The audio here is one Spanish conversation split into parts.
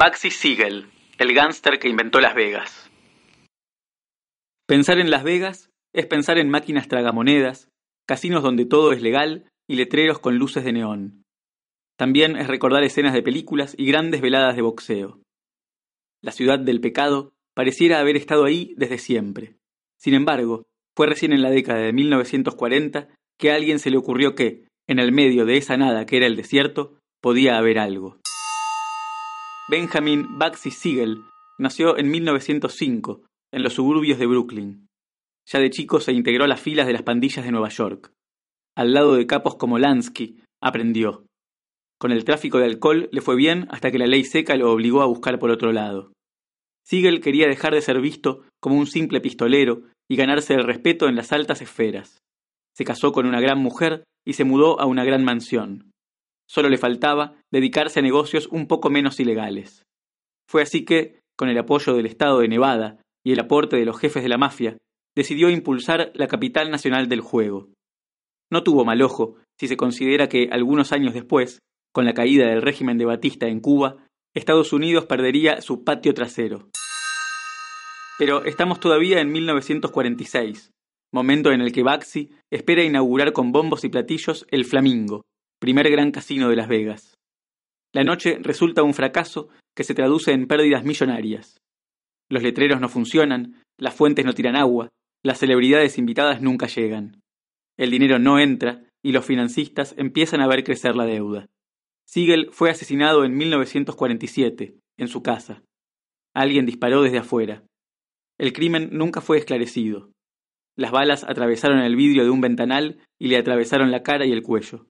Baxi Siegel, el gángster que inventó Las Vegas. Pensar en Las Vegas es pensar en máquinas tragamonedas, casinos donde todo es legal y letreros con luces de neón. También es recordar escenas de películas y grandes veladas de boxeo. La ciudad del pecado pareciera haber estado ahí desde siempre. Sin embargo, fue recién en la década de 1940 que a alguien se le ocurrió que, en el medio de esa nada que era el desierto, podía haber algo. Benjamin Baxi Siegel nació en 1905 en los suburbios de Brooklyn. Ya de chico se integró a las filas de las pandillas de Nueva York. Al lado de capos como Lansky, aprendió. Con el tráfico de alcohol le fue bien hasta que la ley seca lo obligó a buscar por otro lado. Siegel quería dejar de ser visto como un simple pistolero y ganarse el respeto en las altas esferas. Se casó con una gran mujer y se mudó a una gran mansión. Solo le faltaba dedicarse a negocios un poco menos ilegales. Fue así que, con el apoyo del Estado de Nevada y el aporte de los jefes de la mafia, decidió impulsar la capital nacional del juego. No tuvo mal ojo si se considera que algunos años después, con la caída del régimen de Batista en Cuba, Estados Unidos perdería su patio trasero. Pero estamos todavía en 1946, momento en el que Baxi espera inaugurar con bombos y platillos el Flamingo, primer gran casino de Las Vegas. La noche resulta un fracaso que se traduce en pérdidas millonarias. Los letreros no funcionan, las fuentes no tiran agua, las celebridades invitadas nunca llegan. El dinero no entra y los financistas empiezan a ver crecer la deuda. Siegel fue asesinado en 1947, en su casa. Alguien disparó desde afuera. El crimen nunca fue esclarecido. Las balas atravesaron el vidrio de un ventanal y le atravesaron la cara y el cuello.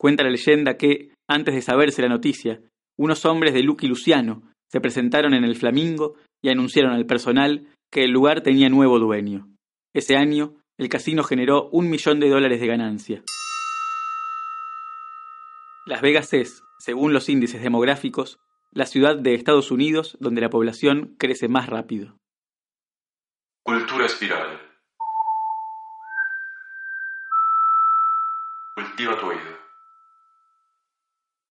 Cuenta la leyenda que, antes de saberse la noticia, unos hombres de Lucky Luciano se presentaron en el Flamingo y anunciaron al personal que el lugar tenía nuevo dueño. Ese año, el casino generó un millón de dólares de ganancia. Las Vegas es, según los índices demográficos, la ciudad de Estados Unidos donde la población crece más rápido. Cultura espiral. Cultiva tu oído.